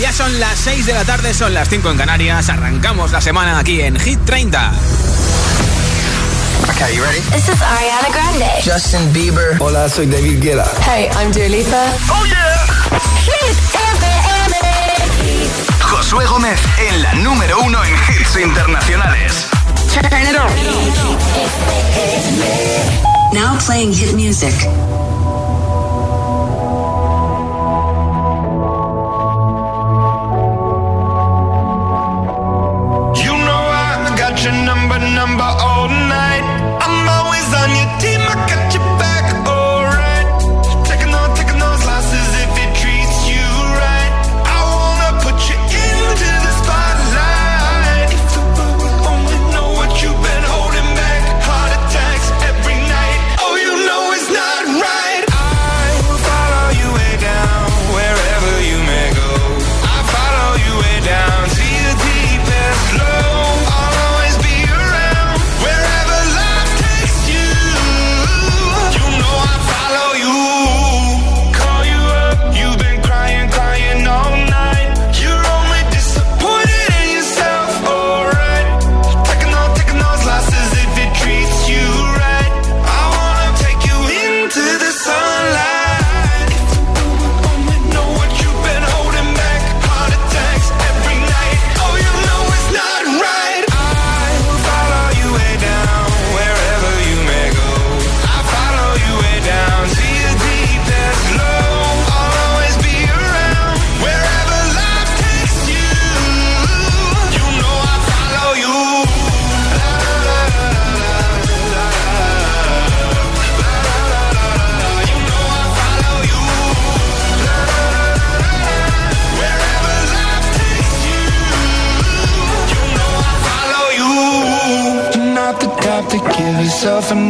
Ya son las 6 de la tarde, son las 5 en Canarias. Arrancamos la semana aquí en Hit 30. Okay, you ready? This is Ariana Grande. Justin Bieber. Hola, soy David Guetta. Hey, I'm Dua Lipa. Oh yeah. Hit FM. Josué Gómez en la número uno en hits internacionales. Turn it on. Now playing hit music.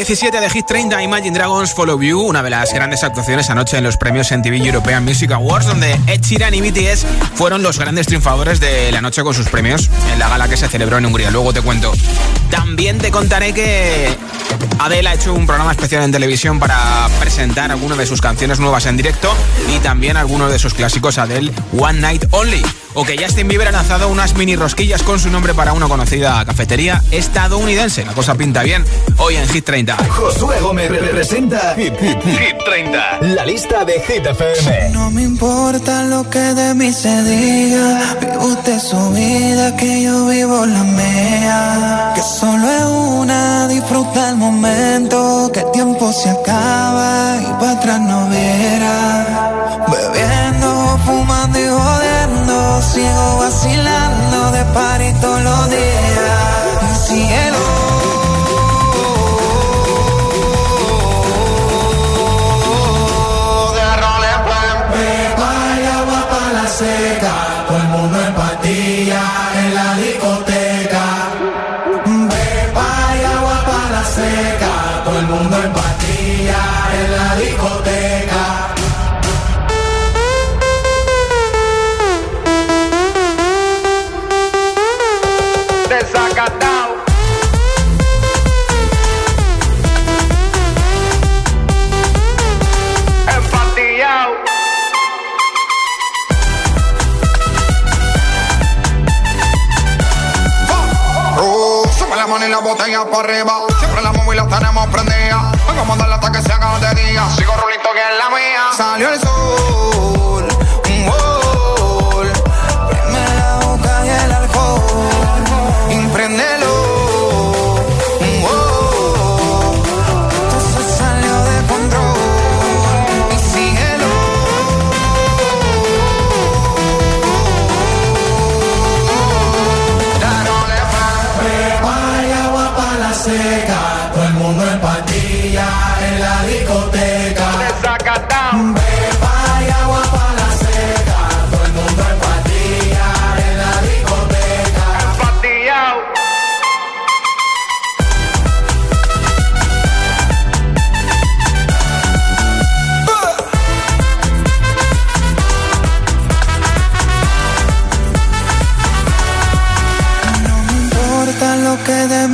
17 de Hit 30, Imagine Dragons Follow You, una de las grandes actuaciones anoche en los premios MTV European Music Awards, donde Ed Sheeran y BTS fueron los grandes triunfadores de la noche con sus premios en la gala que se celebró en Hungría. Luego te cuento. También te contaré que Adele ha hecho un programa especial en televisión para presentar algunas de sus canciones nuevas en directo y también algunos de sus clásicos Adele One Night Only. O que Justin Bieber ha lanzado unas mini rosquillas con su nombre para una conocida cafetería estadounidense. La cosa pinta bien hoy en Hit 30. Josué Gómez representa Hit, Hit, Hit 30. La lista de Hit FM. No me importa lo que de mí se diga. Vive usted su vida, que yo vivo la mía. Que solo es una, disfruta el momento. Que el tiempo se acaba y para atrás no viera. Sigo vacilando de party todos los días. Arriba. Siempre la móvil la tenemos prendida. Vamos a darle hasta que se haga de día. Sigo rulito que es la mía. Salió el sol.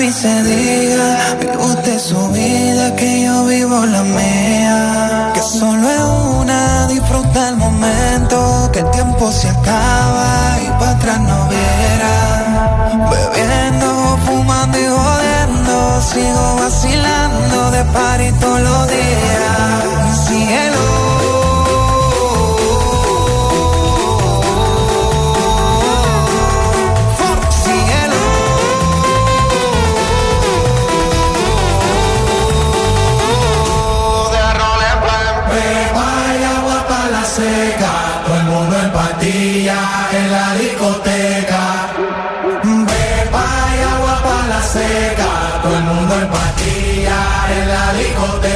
Mí se diga, vive usted su vida, que yo vivo la mía. Que solo es una, disfruta el momento, que el tiempo se acaba y para atrás no viera. Bebiendo, fumando y jodiendo, sigo vacilando de par y todos los días. En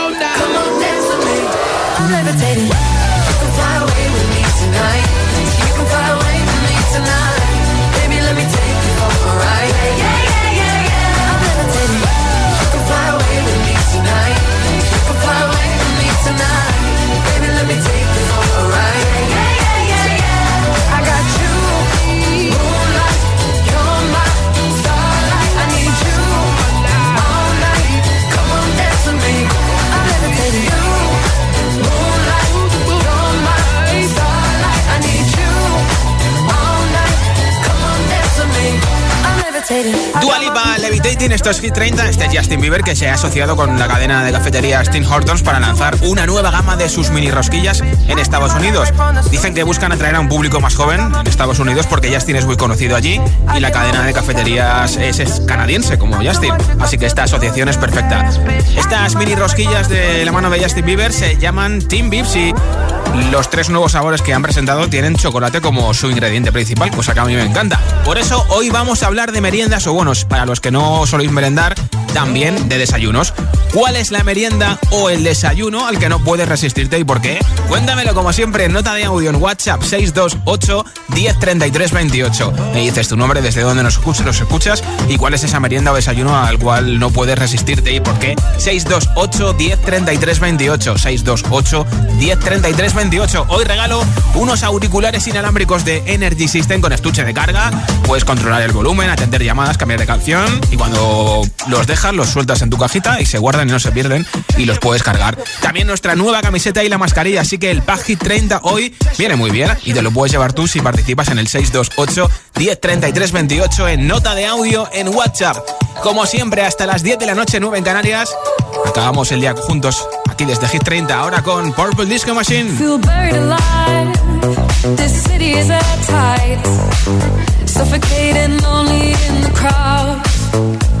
Come on, dance with me. I'm levitating. You can fly away with me tonight. You can fly away with me tonight. Baby, let me take you. Yeah, yeah, yeah, yeah. I'm levitating. You can fly away with me tonight. You can fly away with me tonight. Baby, let me take esto es Hit 30. Este es Justin Bieber que se ha asociado con la cadena de cafeterías Tim Hortons para lanzar una nueva gama de sus mini rosquillas en Estados Unidos. Dicen que buscan atraer a un público más joven en Estados Unidos porque Justin es muy conocido allí y la cadena de cafeterías es, canadiense como Justin. Así que esta asociación es perfecta. Estas mini rosquillas de la mano de Justin Bieber se llaman Team Bibs y los tres nuevos sabores que han presentado tienen chocolate como su ingrediente principal, cosa que a mí me encanta. Por eso hoy vamos a hablar de meriendas o bonos para los que no soléis merendar, también de desayunos. ¿Cuál es la merienda o el desayuno al que no puedes resistirte y por qué? Cuéntamelo como siempre en nota de audio en WhatsApp 628 1033 28. Me dices tu nombre, desde dónde nos escuchas, nos escuchas y cuál es esa merienda o desayuno al cual no puedes resistirte y por qué. 628 1033 28. 628 1033 28. Hoy regalo unos auriculares inalámbricos de Energy System con estuche de carga. Puedes controlar el volumen, atender llamadas, cambiar de canción y cuando los los sueltas en tu cajita y se guardan y no se pierden y los puedes cargar. También nuestra nueva camiseta y la mascarilla, así que el Pack Hit 30 hoy viene muy bien y te lo puedes llevar tú si participas en el 628 1033 28 en nota de audio en WhatsApp. Como siempre, hasta las 10 de la noche, 9 en Canarias. Acabamos el día juntos aquí desde Hit 30, ahora con Purple Disco Machine. Suffocating, lonely in the crowd.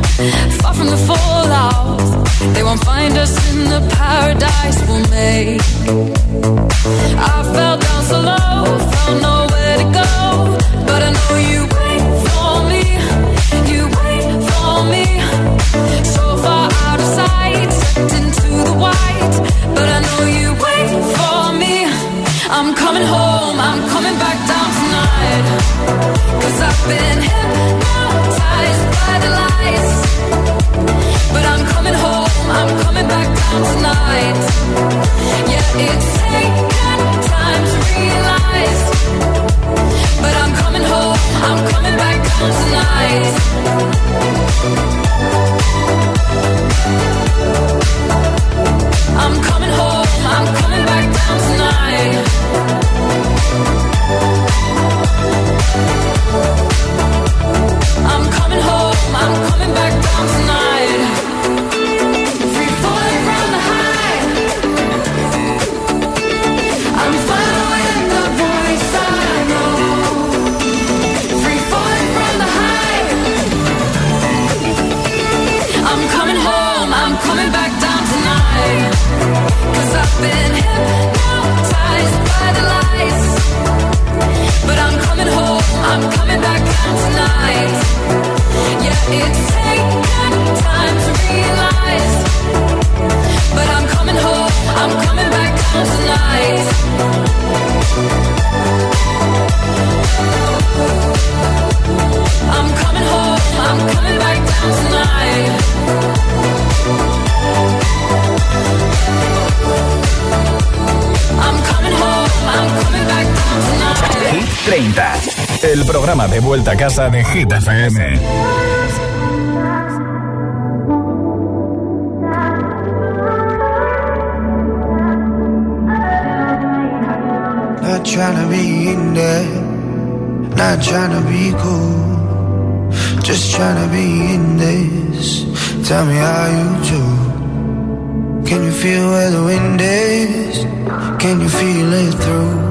Far from the fallout. They won't find us in the paradise we'll make. I fell down so low, found nowhere to go. But I know you I'm coming home, I'm coming back 30, el programa de vuelta a casa de Hit FM. Not trying to be in there, not trying to be cool. Just trying to be in this. Tell me how you do. Can you feel where the wind is? Can you feel it through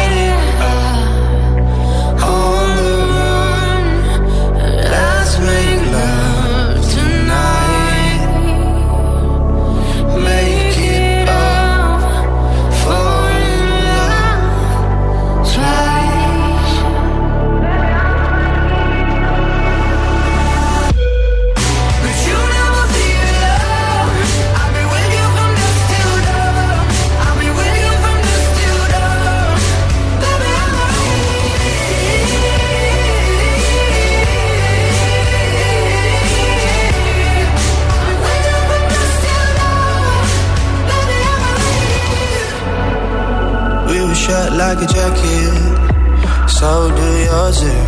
shut like a jacket, so do yours. Yeah.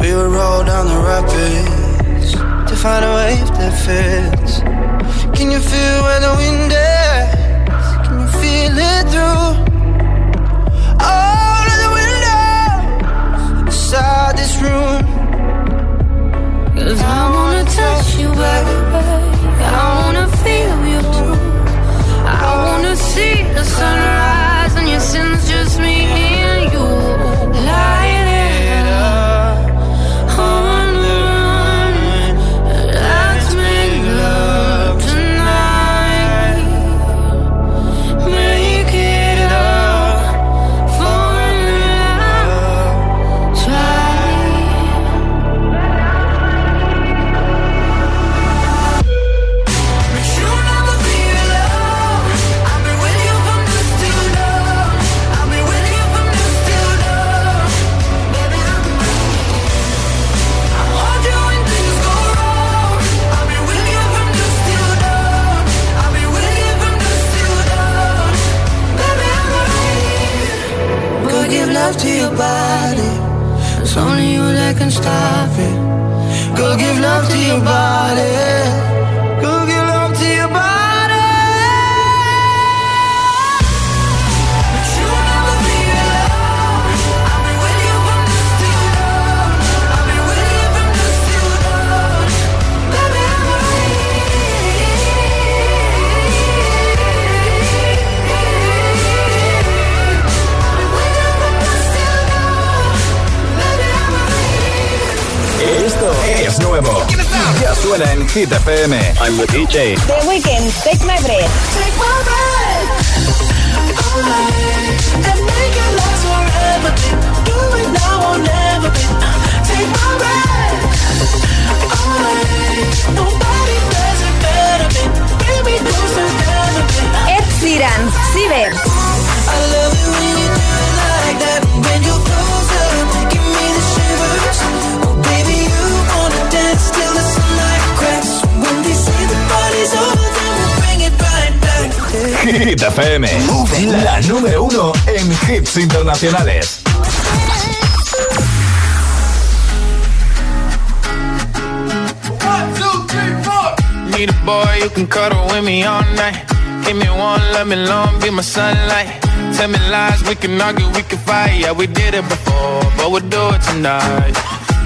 We would roll down the rapids to find a wave that fits. Can you feel where the wind is? Can you feel it through all of the windows inside this room? Cause I wanna touch you, I'm Hit. La número uno en hits internacionales. Tell me lies, we can argue, we can fight. Yeah, we did it before, but we'll do it tonight.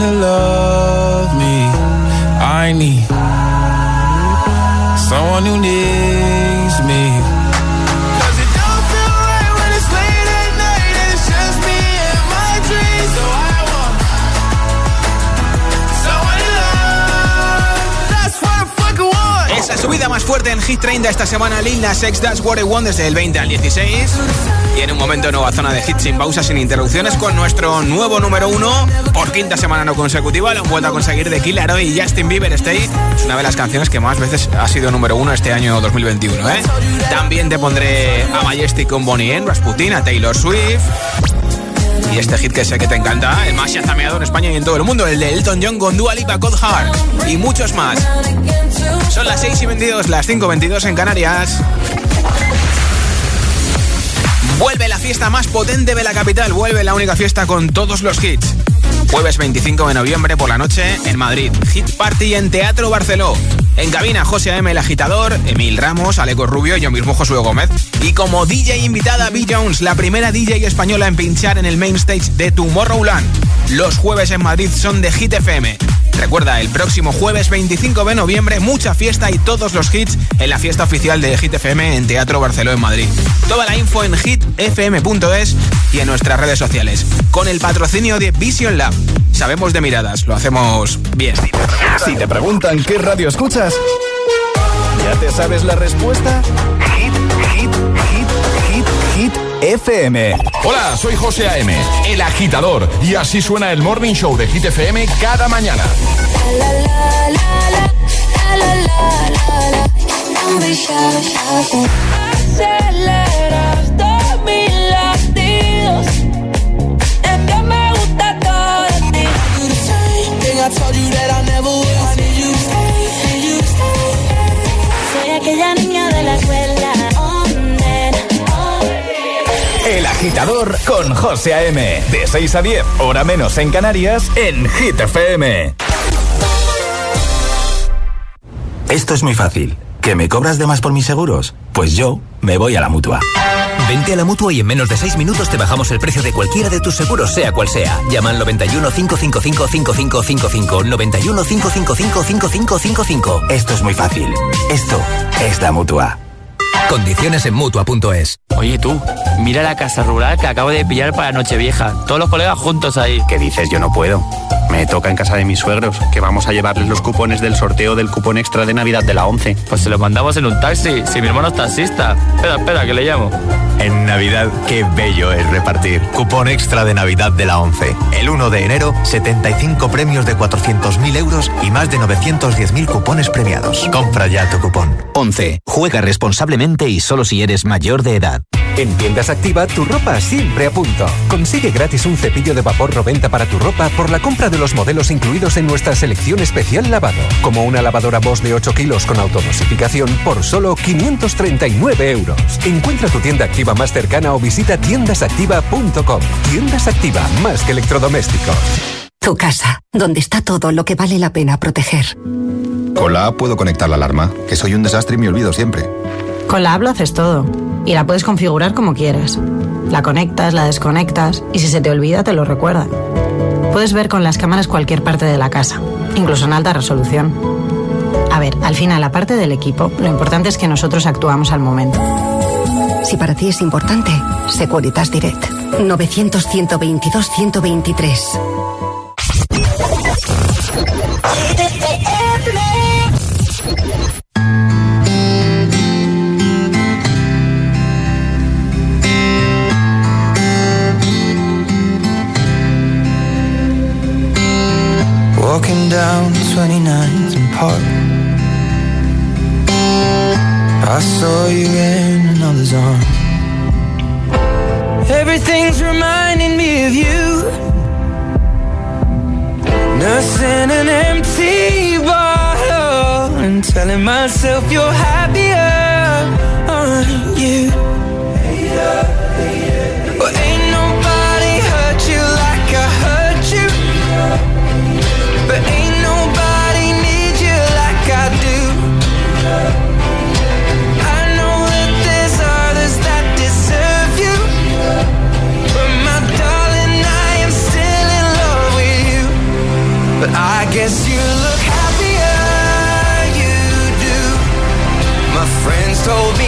to love. I need someone who needs me. Esa subida más fuerte en Hit 30 esta semana, Lil Nas X That's What I desde el 20 al 16. Y en un momento nueva zona de hits sin pausas, sin interrupciones, con nuestro nuevo número uno por quinta semana no consecutiva. Lo han vuelto a conseguir de Killer y Justin Bieber Stay. Es una de las canciones que más veces ha sido número uno este año 2021. ¿eh? También te pondré a Majestic con Bonnie M, Rasputin, a Taylor Swift. Y este hit que sé que te encanta, el más chazameado en España y en todo el mundo, el de Elton John con Dua Lipa, Cold Heart y muchos más. Son las 6 y 22, las 5 y 22 en Canarias. Vuelve la fiesta más potente de la capital, vuelve la única fiesta con todos los hits. Jueves 25 de noviembre por la noche en Madrid. Hit Party en Teatro Barceló. En cabina José A.M. el agitador, Emil Ramos, Aleco Rubio y yo mismo Josué Gómez. Y como DJ invitada B. Jones, la primera DJ española en pinchar en el main stage de Tomorrowland. Los jueves en Madrid son de Hit FM. Recuerda, el próximo jueves 25 de noviembre, mucha fiesta y todos los hits en la fiesta oficial de Hit FM en Teatro Barceló en Madrid. Toda la info en hitfm.es y en nuestras redes sociales. Con el patrocinio de Vision Lab. Sabemos de miradas, lo hacemos bien. Si te preguntan qué radio escuchas, ¿ya te sabes la respuesta? Hit, hit, hit, hit, hit, FM. Hola, soy José A.M., el agitador, y así suena el Morning Show de Hit FM cada mañana. Aceleras todos mis latidos. Envíame gusta todo de ti. Soy aquella niña de la escuela. Agitador con José A.M. De 6 a 10, hora menos en Canarias, en Hit FM. Esto es muy fácil. ¿Que me cobras de más por mis seguros? Pues yo me voy a la mutua. Vente a la mutua y en menos de 6 minutos te bajamos el precio de cualquiera de tus seguros, sea cual sea. Llama al 91 555 5555. 91 555 5555. Esto es muy fácil. Esto es la mutua. Condiciones en mutua.es. Oye tú, mira la casa rural que acabo de pillar para Nochevieja. Todos los colegas juntos ahí. ¿Qué dices? Yo no puedo. Me toca en casa de mis suegros, que vamos a llevarles los cupones del sorteo del cupón extra de Navidad de la 11. Pues se los mandamos en un taxi, si mi hermano es taxista. Espera, espera, que le llamo. En Navidad, qué bello es repartir. Cupón extra de Navidad de la 11. El 1 de enero, 75 premios de 400.000 euros y más de 910.000 cupones premiados. Compra ya tu cupón. 11. Juega responsablemente y solo si eres mayor de edad. En Tiendas Activa, tu ropa siempre a punto. Consigue gratis un cepillo de vapor 90 para tu ropa por la compra de los modelos incluidos en nuestra selección especial lavado, como una lavadora Bosch de 8 kilos con autodosificación por solo 539 euros. Encuentra tu tienda activa más cercana o visita tiendasactiva.com. Tiendas Activa, más que electrodomésticos. Tu casa, donde está todo lo que vale la pena proteger. Con la app puedo conectar la alarma, que soy un desastre y me olvido siempre. Con la app lo haces todo y la puedes configurar como quieras. La conectas, la desconectas y si se te olvida te lo recuerda. Puedes ver con las cámaras cualquier parte de la casa, incluso en alta resolución. A ver, al final, aparte del equipo, lo importante es que nosotros actuamos al momento. Si para ti es importante, Securitas Direct. 900-122-123. walking down 29th and Park. I saw you in another's arm. Everything's reminding me of you. Nursing an empty bottle and telling myself you're happier, aren't you? Yeah. Guess you look happier, you do. My friends told me.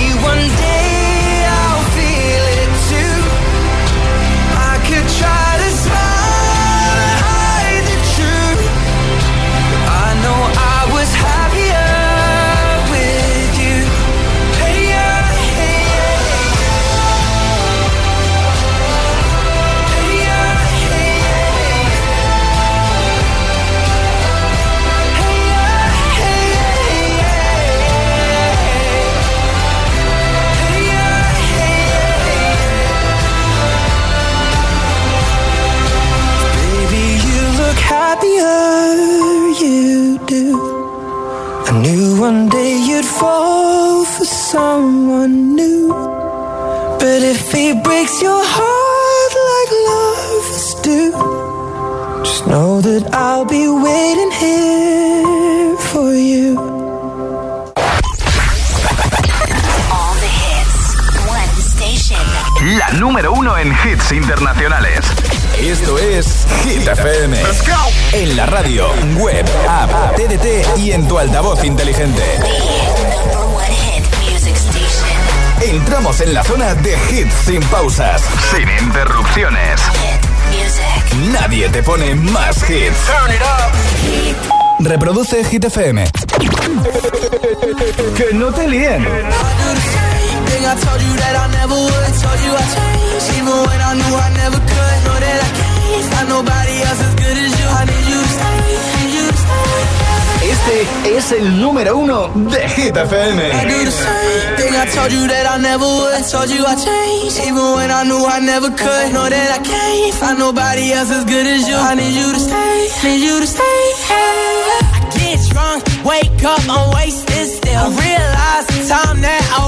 Hit FM. que no te líen. Este es el número uno de Hit FM. I cup, I'm wasted still. I realize the time that I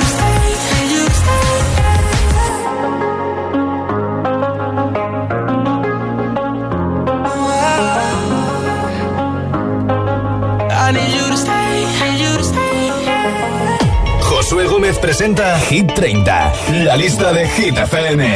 Josué Gómez presenta Hit 30, la lista de Hit FM.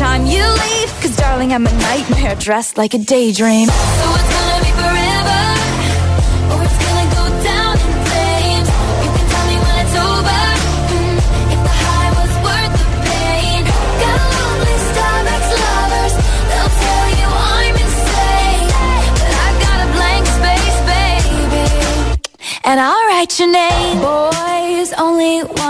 Time you leave. Cause darling, I'm a nightmare dressed like a daydream. So it's gonna be forever, or it's gonna go down in flames. You can tell me when it's over. mm, if the high was worth the pain. Got list of ex-lovers. They'll tell you I'm insane, but I've got a blank space, baby and I'll write your name. Boys only want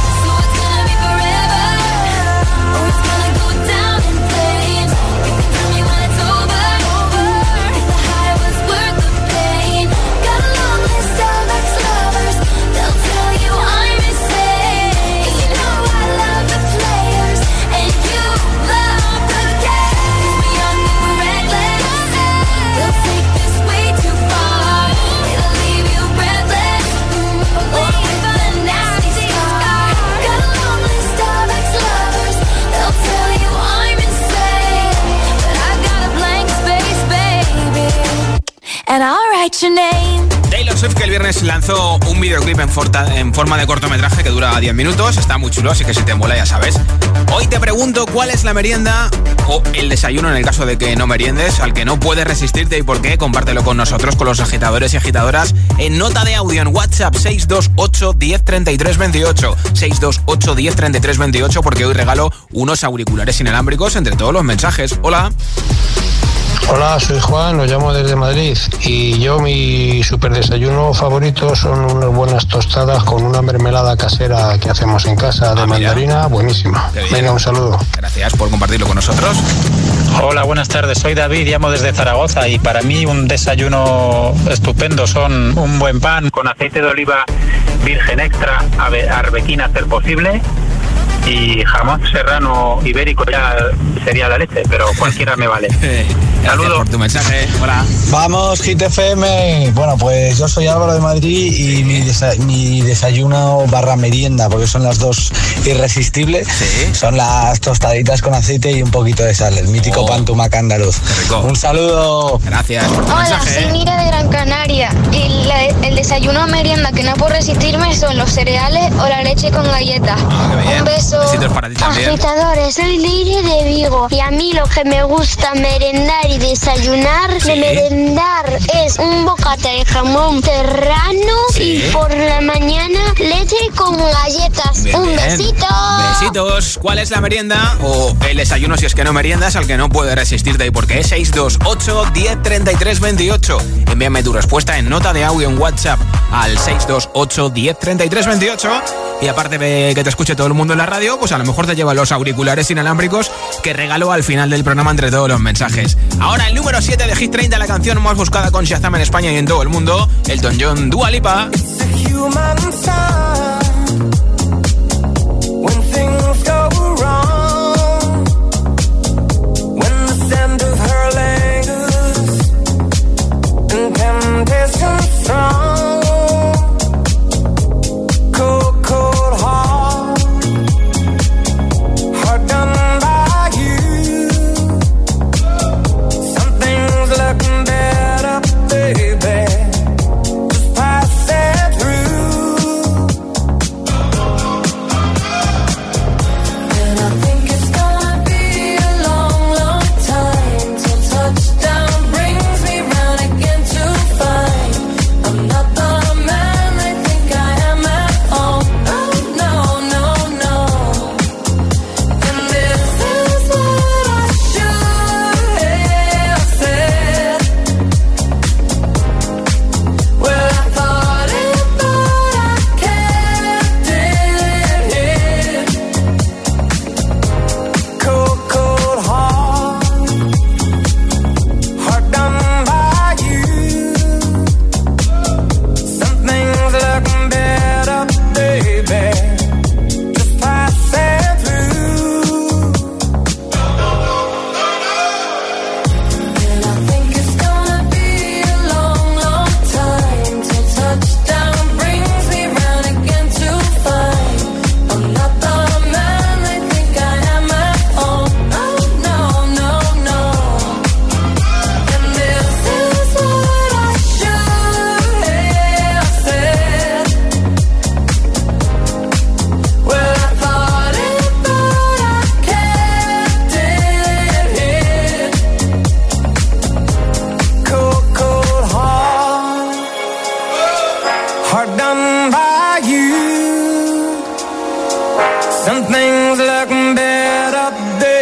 And I'll write your name. Taylor Swift que el viernes lanzó un videoclip en, en forma de cortometraje que dura 10 minutos, está muy chulo, así que si te mola ya sabes. Hoy te pregunto cuál es la merienda o el desayuno en el caso de que no meriendes, al que no puedes resistirte y por qué, compártelo con nosotros, con los agitadores y agitadoras, en nota de audio en WhatsApp 628 10 33 28, 628 10 33 28, porque hoy regalo unos auriculares inalámbricos entre todos los mensajes. Hola. Hola, soy Juan, lo llamo desde Madrid y yo mi super desayuno favorito son unas buenas tostadas con una mermelada casera que hacemos en casa de mandarina, buenísima. Venga, un saludo. Gracias por compartirlo con nosotros. Hola, buenas tardes. Soy David, llamo desde Zaragoza y para mí un desayuno estupendo son un buen pan con aceite de oliva virgen extra, ave- arbequina ser posible y jamón serrano ibérico ya sería la leche, pero cualquiera me vale. Saludos. por tu mensaje. Hola. Vamos, Hit FM. Bueno, pues yo soy Álvaro de Madrid y mi, desa- mi desayuno barra merienda, porque son las dos irresistibles, son las tostaditas con aceite y un poquito de sal, el mítico pan tumac andaluz. Un saludo. Gracias por tu Hola, soy Mira de Gran Canaria y la- el desayuno merienda que no puedo resistirme son los cereales o la leche con galletas. Un beso. Besitos para ti también. Agitadores, soy Leire de Vigo y a mí lo que me gusta merendar y desayunar de merendar es un bocata de jamón serrano Sí. y por la mañana leche con galletas. Bien, un besito. Besitos. ¿Cuál es la merienda o el desayuno si es que no meriendas al que no puede resistirte y por qué? 628 10 33 28. Envíame tu respuesta en nota de audio en WhatsApp al 628 10 33 28. Y aparte de que te escuche todo el mundo en la radio, pues a lo mejor te lleva los auriculares inalámbricos que regalo al final del programa entre todos los mensajes. Ahora el número 7 de Hit 30, la canción más buscada con Shazam en España y en todo el mundo, Elton John Dua Lipa. human sign when things go wrong.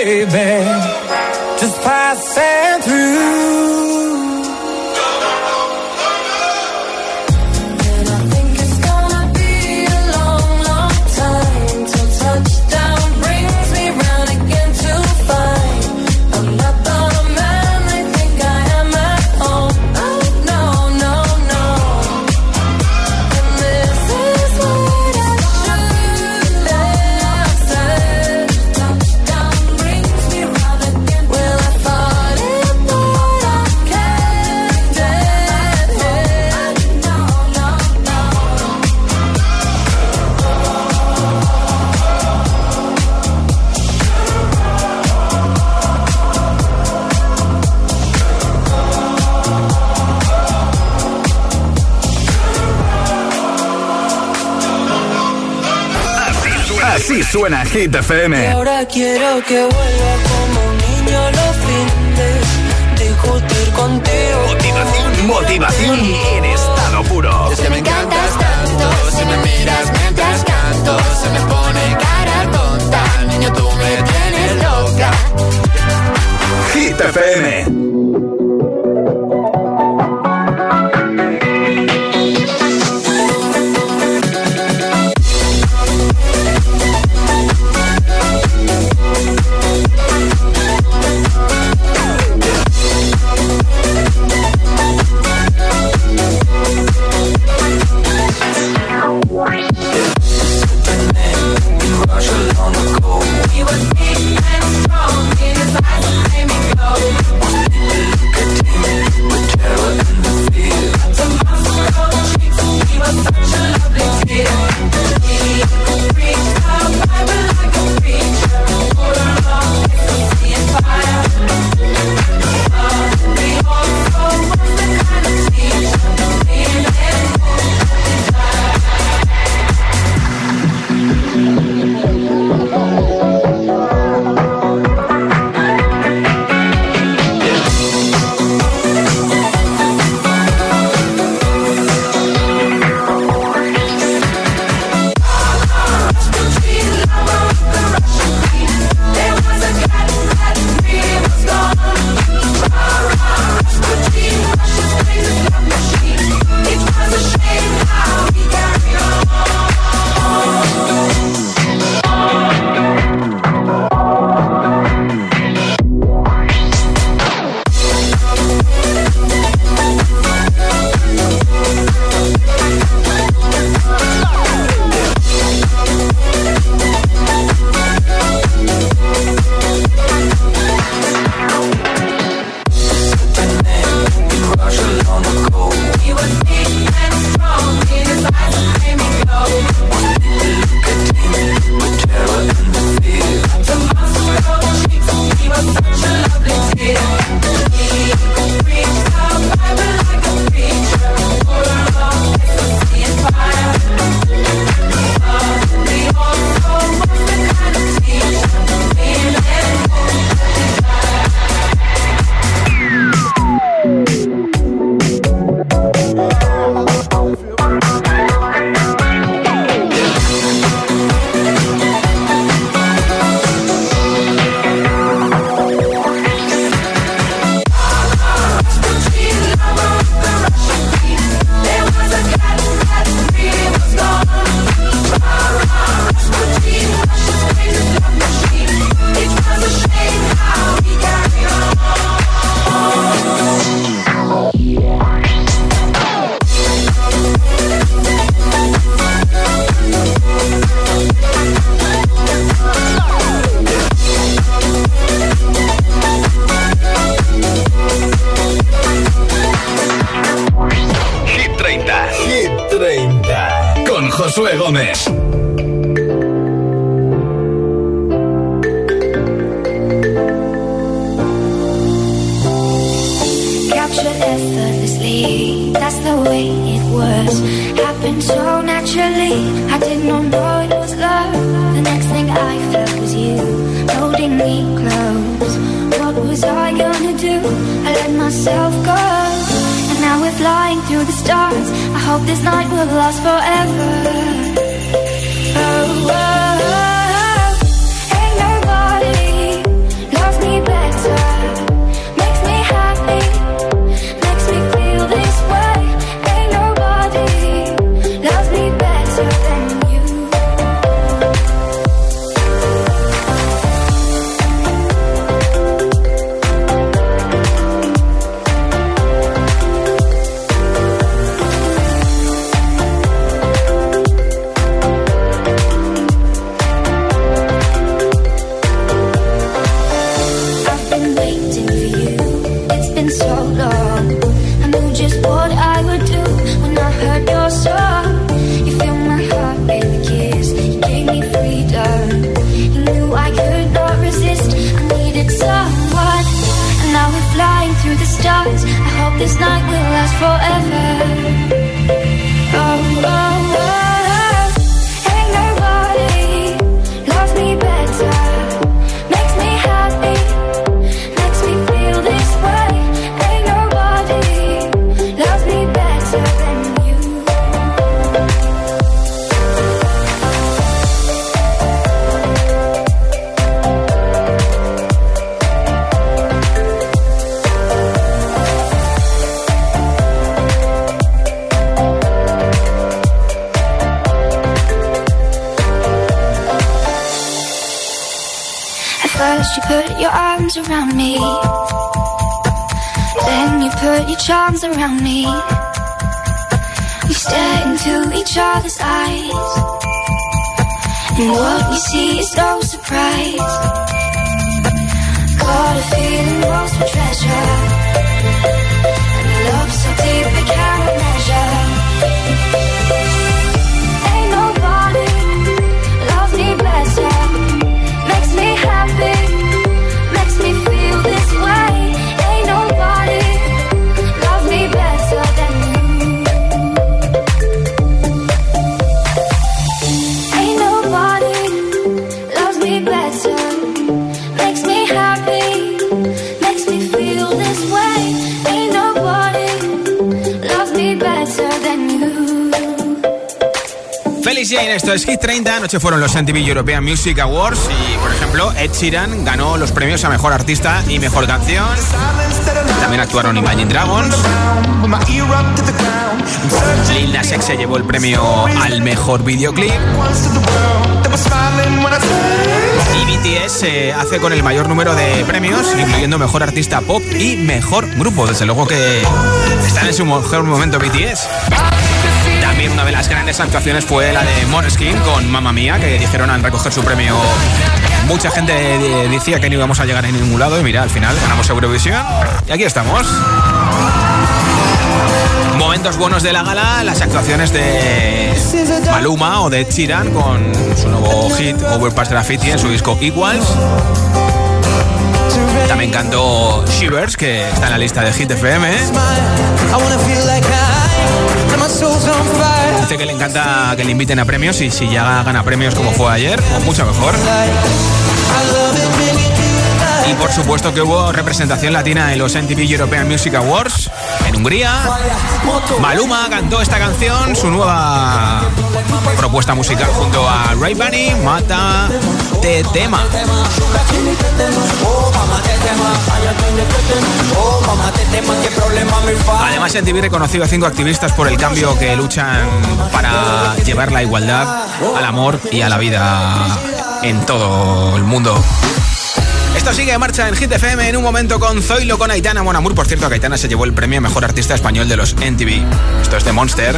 baby. Suena Hit FM. Y ahora quiero que vuelva como un niño los fines. Discutir contigo. Motivación, motivación en estado puro. Es que me encantas tanto. Si me miras mientras canto, se me pone cara tonta. Niño, tú me tienes loca. Hit FM. Feliz Jane, esto es Hit 30. Anoche fueron los MTV European Music Awards y, por ejemplo, Ed Sheeran ganó los premios a Mejor Artista y Mejor Canción. También actuaron Imagine Dragons. Lil Nas X se llevó el premio al Mejor Videoclip. Y BTS se hace con el mayor número de premios, incluyendo Mejor Artista Pop y Mejor Grupo. Desde luego que están en su mejor momento BTS. También una de las grandes actuaciones fue la de Måneskin con Mamma Mía, que dijeron al recoger su premio. Mucha gente de- decía que no íbamos a llegar a ningún lado y mira, al final ganamos Eurovisión y aquí estamos. Momentos buenos de la gala, las actuaciones de Maluma o de Sheeran con su nuevo hit Overpass Graffiti en su disco Equals. También cantó Shivers, que está en la lista de Hit FM. Dice que le encanta que le inviten a premios y si ya gana premios como fue ayer, pues mucho mejor. Y por supuesto que hubo representación latina en los MTV European Music Awards en Hungría. Maluma cantó esta canción, su nueva propuesta musical junto a Ray Bunny, Mata Te Tema. Además, MTV reconoció a cinco activistas por el cambio que luchan para llevar la igualdad al amor y a la vida en todo el mundo. Esto sigue en marcha en Hit FM en un momento con Zoilo, con Aitana Monamur. Por cierto, Aitana se llevó el premio a Mejor Artista Español de los MTV. Esto es de Monster.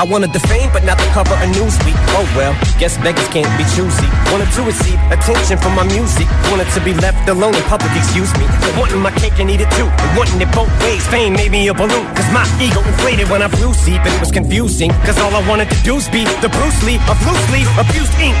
I wanted the fame, but not the cover of Newsweek. Oh well, guess beggars can't be choosy. Wanted to receive attention from my music. Wanted to be left alone in public, excuse me. Wanting my cake and eat it too. Wanting it both ways. Fame made me a balloon. Cause my ego inflated when I flew deep. And it was confusing. Cause all I wanted to do was be the Bruce Lee of loosely abused ink.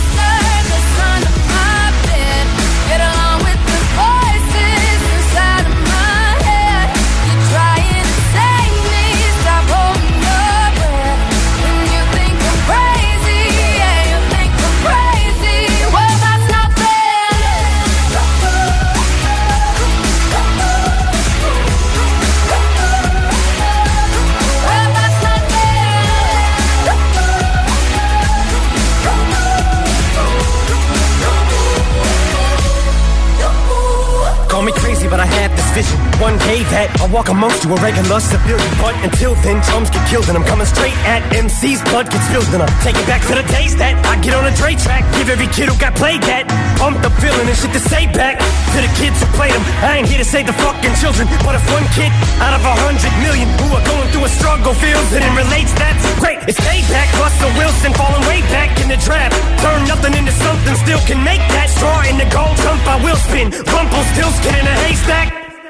1K that I walk amongst you a regular civilian. But until then, chums get killed, and I'm coming straight at MC's blood gets spilled, and I'm taking back to the days that I get on a Dre track. Give every kid who got played that. I'm the villain and shit to say back to the kids who played them. I ain't here to save the fucking children, but if one kid out of a hundred million who are going through a struggle feels it and relates, that's great. It's payback. Russell Wilson falling way back in the trap. Turn nothing into something, still can make that straw in the gold jump. I will spin. Rumble still scanning a haystack.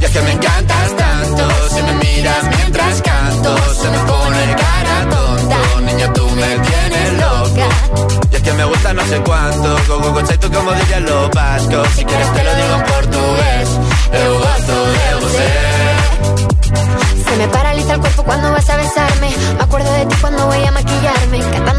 Y es que me encantas tanto, si me miras mientras canto, se me pone cara tonta. Niña, tú me tienes loca. Y es que me gusta no sé cuánto, go go tú como dirían los vascos. Si quieres te lo digo en portugués, eu gosto de você. Se me paraliza el cuerpo cuando vas a besarme. Me acuerdo de ti cuando voy a maquillarme.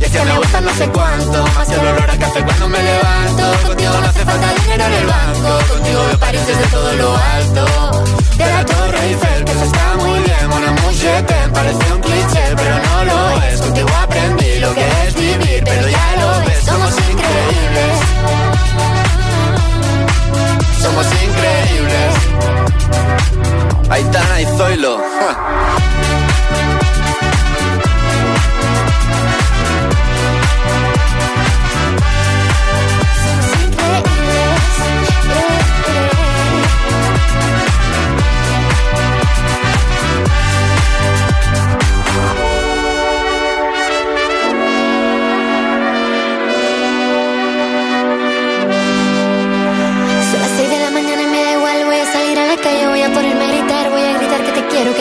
Y es que me gusta no sé cuánto, más el olor a café cuando me levanto. Contigo no hace falta dinero en el banco, contigo veo París desde todo lo alto. De la Torre Eiffel, que eso está muy bien, mon amour, t'aime, parece un cliché, pero no lo es. Contigo aprendí lo que es vivir, pero ya lo ves, somos increíbles. Somos increíbles. Aitana y Zoilo. ja.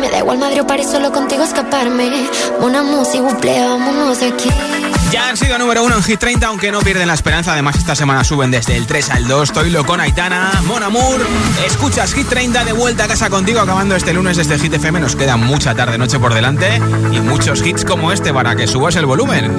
Me da igual Madrid o París, solo contigo escaparme. Una música, buple, vámonos de aquí. Ya han sido número uno en Hit 30, aunque no pierden la esperanza. Además, esta semana suben desde el 3 al 2. Toilo con Aitana, Mon Amour. Escuchas Hit 30 de vuelta a casa contigo, acabando este lunes desde Hit FM. Nos queda mucha tarde-noche por delante y muchos hits como este para que subas el volumen.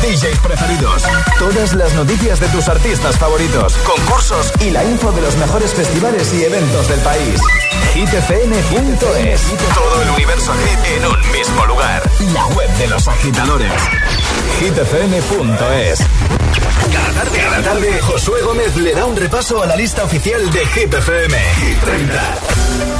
DJs preferidos. Todas las noticias de tus artistas favoritos, concursos y la info de los mejores festivales y eventos del país. hitfm.es. Todo el universo hit en un mismo lugar. La web de los agitadores. hitfm.es. Cada tarde, cada tarde, Josué Gómez le da un repaso a la lista oficial de Hit FM. Hit 30.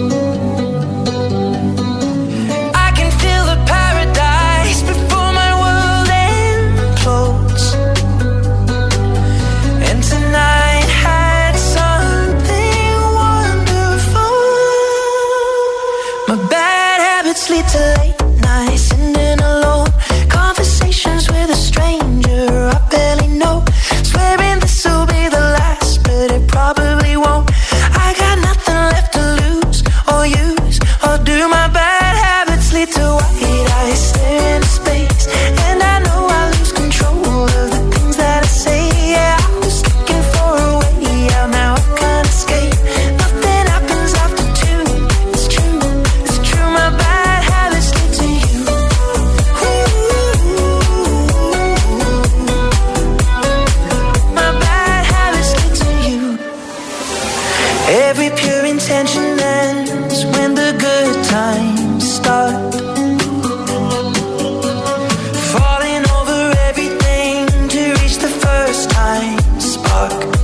dark